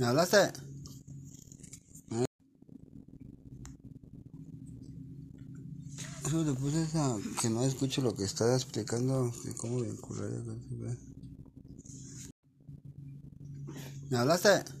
¿Me hablaste? Eso le puse esa que no escucho lo que está explicando de cómo vincular. ¿Me hablaste?